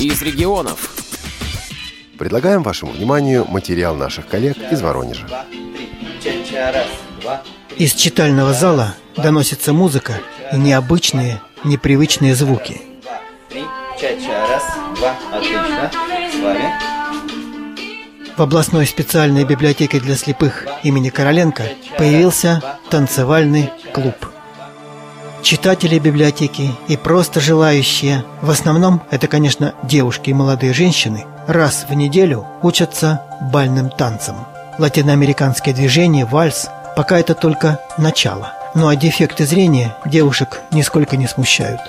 из регионов. Предлагаем вашему вниманию материал наших коллег из Воронежа. Из читального зала доносится музыка и необычные, непривычные звуки. Раз, два, отлично. С вами. В областной специальной библиотеке для слепых имени Короленко появился танцевальный клуб. Читатели библиотеки и просто желающие, в основном это, конечно, девушки и молодые женщины, раз в неделю учатся бальным танцам. Латиноамериканское движение, вальс, пока это только начало. Ну а дефекты зрения девушек нисколько не смущают.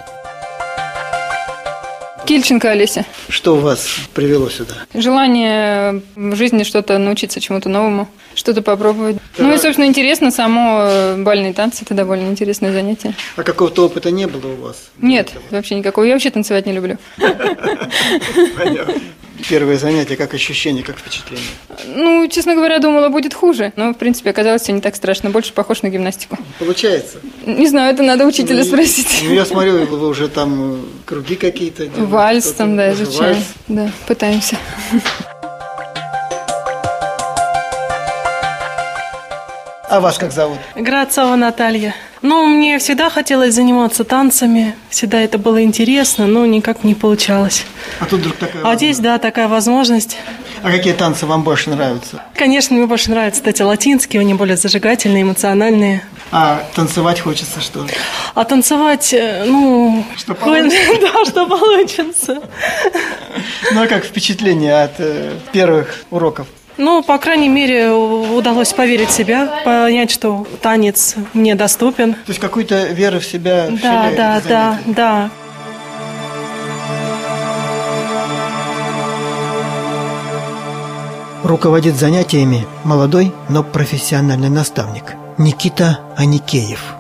Кильченко Олеся. Что вас привело сюда? Желание в жизни что-то научиться чему-то новому, что-то попробовать. Ну и, собственно, интересно само э, бальные танцы. Это довольно интересное занятие. А какого-то опыта не было у вас? Нет, вообще никакого. Я вообще танцевать не люблю. Понятно. Первое занятие, как ощущение, как впечатление? Ну, честно говоря, думала, будет хуже. Но, в принципе, оказалось все не так страшно. Больше похож на гимнастику. Получается? Не знаю, это надо учителя Ну, спросить. Ну, я смотрю, вы уже там круги какие-то делаете, Вальс там, да, изучаем. вальс. Да, пытаемся. А вас как зовут? Грацова Наталья. Ну, мне всегда хотелось заниматься танцами, всегда это было интересно, но никак не получалось. А тут вдруг такая А возможность. здесь, да, такая возможность. А какие танцы вам больше нравятся? Конечно, мне больше нравятся эти латинские, они более зажигательные, эмоциональные. А танцевать хочется что? А танцевать, э, ну... Что получится. Да, что получится. Ну, а как впечатление от э, первых уроков? Ну, по крайней мере, удалось поверить в себя, понять, что танец мне доступен. То есть какую-то веру в себя Да, вселяет да, да, да. Руководит занятиями молодой, но профессиональный наставник Никита Аникеев.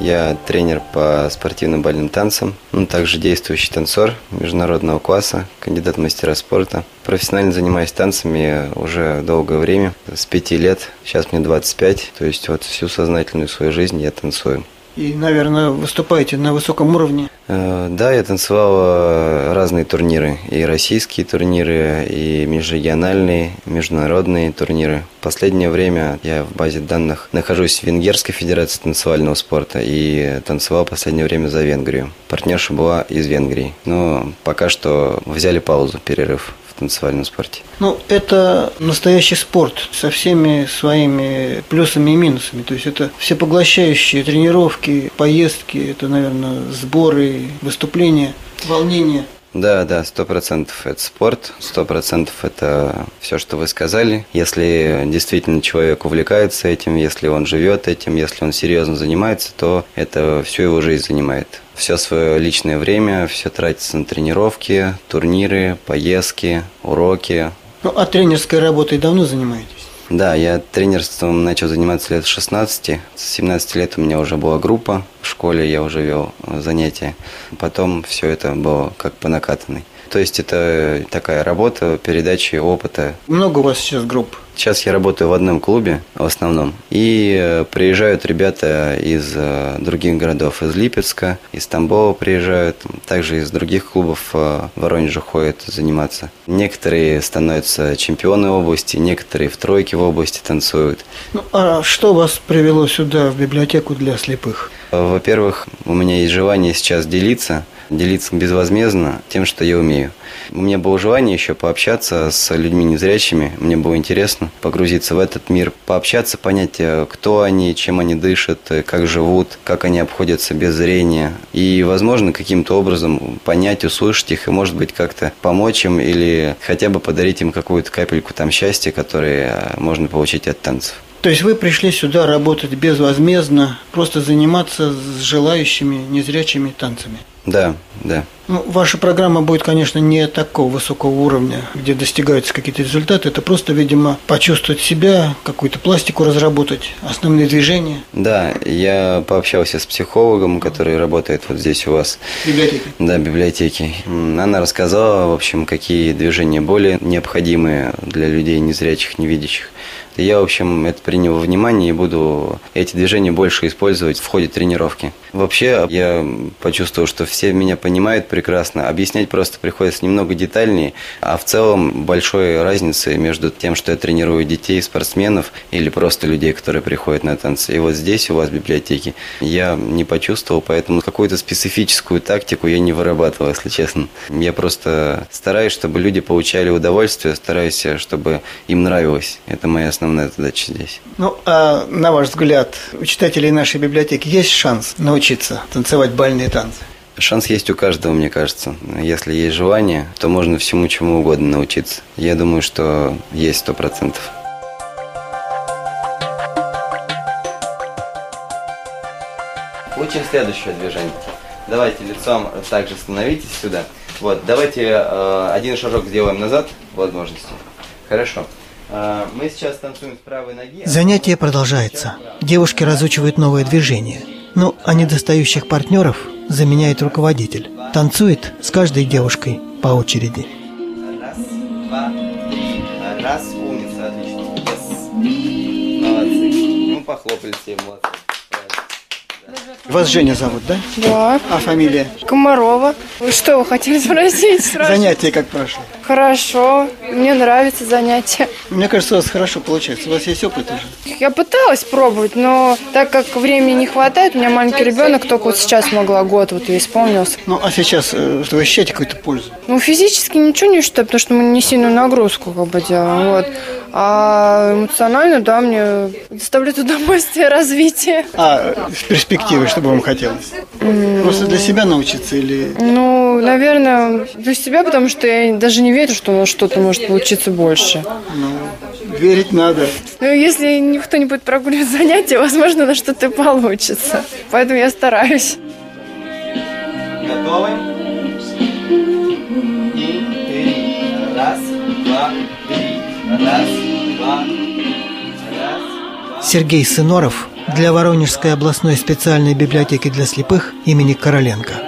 Я тренер по спортивным бальным танцам, ну, также действующий танцор международного класса, кандидат в мастера спорта. Профессионально занимаюсь танцами уже долгое время, с пяти лет, сейчас мне 25, то есть вот всю сознательную свою жизнь я танцую. И, наверное, выступаете на высоком уровне. Э, Да, я танцевал разные турниры, и российские турниры, и межрегиональные, международные турниры. В последнее время я в базе данных нахожусь в Венгерской Федерации танцевального спорта и танцевал в последнее время за Венгрию. Партнерша была из Венгрии, но пока что взяли паузу, перерыв танцевальном спорте. Ну, это настоящий спорт со всеми своими плюсами и минусами. То есть это всепоглощающие тренировки, поездки, это, наверное, сборы, выступления, волнение. Да, да, сто процентов это спорт, сто процентов это все, что вы сказали. Если действительно человек увлекается этим, если он живет этим, если он серьезно занимается, то это всю его жизнь занимает. Все свое личное время, все тратится на тренировки, турниры, поездки, уроки. Ну, а тренерской работой давно занимаетесь? Да, я тренерством начал заниматься лет с 16. С 17 лет у меня уже была группа. В школе я уже вел занятия. Потом все это было как по накатанной. То есть это такая работа, передачи опыта. Много у вас сейчас групп? Сейчас я работаю в одном клубе в основном. И э, приезжают ребята из э, других городов, из Липецка, из Тамбова приезжают, также из других клубов э, в Воронеже ходят заниматься. Некоторые становятся чемпионы области, некоторые в тройке в области танцуют. Ну, а что вас привело сюда, в библиотеку для слепых? Во-первых, у меня есть желание сейчас делиться, делиться безвозмездно тем, что я умею. У меня было желание еще пообщаться с людьми незрячими, мне было интересно погрузиться в этот мир, пообщаться, понять, э, кто они, чем они дышат, э, как живут, как они обходятся без зрения. И, возможно, каким-то образом понять, услышать их и, может быть, как-то помочь им или хотя бы подарить им какую-то капельку там счастья, которые э, можно получить от танцев. То есть вы пришли сюда работать безвозмездно, просто заниматься с желающими незрячими танцами? Да, да. Ну, ваша программа будет, конечно, не такого высокого уровня, где достигаются какие-то результаты. Это просто, видимо, почувствовать себя, какую-то пластику разработать, основные движения Да, я пообщался с психологом, который работает вот здесь у вас. в библиотеке. Да, библиотеки. Она рассказала, в общем, какие движения более необходимые для людей незрячих, невидящих. Я, в общем, это принял во внимание и буду эти движения больше использовать в ходе тренировки. Вообще, я почувствовал, что все меня понимают прекрасно. Объяснять просто приходится немного детальнее, а в целом большой разницы между тем, что я тренирую детей, спортсменов или просто людей, которые приходят на танцы. И вот здесь у вас в библиотеке я не почувствовал, поэтому какую-то специфическую тактику я не вырабатывал, если честно. Я просто стараюсь, чтобы люди получали удовольствие, стараюсь, чтобы им нравилось. Это моя основная задача здесь. Ну, а на ваш взгляд, у читателей нашей библиотеки есть шанс научиться танцевать бальные танцы? Шанс есть у каждого, мне кажется. Если есть желание, то можно всему чему угодно научиться. Я думаю, что есть сто процентов. Учим следующее движение. Давайте лицом также становитесь сюда. Вот, давайте э, один шажок сделаем назад, возможности. Хорошо. Э, мы сейчас танцуем с правой ноги. Занятие продолжается. Девушки разучивают новые движения. Ну, а недостающих партнеров заменяет руководитель. Танцует с каждой девушкой по очереди. Раз, два, три. Раз, умница, отлично. Yes. Молодцы. Ну, похлопали все, молодцы. Вас Женя зовут, да? Да, А фамилия? Комарова. Вы что, вы хотели спросить сразу? Занятие как прошло? Хорошо, мне нравится занятие. Мне кажется, у вас хорошо получается. У вас есть опыт уже? Я пыталась пробовать, но так как времени не хватает, у меня маленький ребенок, только вот сейчас могла год, вот я исполнился. Ну, а сейчас э, что вы ощущаете какую-то пользу? Ну, физически ничего не считаю, потому что мы не сильную нагрузку как бы делаем, вот. А эмоционально, да, мне доставляет удовольствие развитие. А с перспективой, что бы вам хотелось? Просто для себя научиться или... Ну, наверное, для себя, потому что я даже не верю, что у нас что-то может получиться больше. Верить надо. Ну, если никто не будет прогуливать занятия, возможно, на что-то и получится. Поэтому я стараюсь. Готовы? И три. Раз, два, три. Раз, два, раз, два. Сергей Сыноров для Воронежской областной специальной библиотеки для слепых имени Короленко.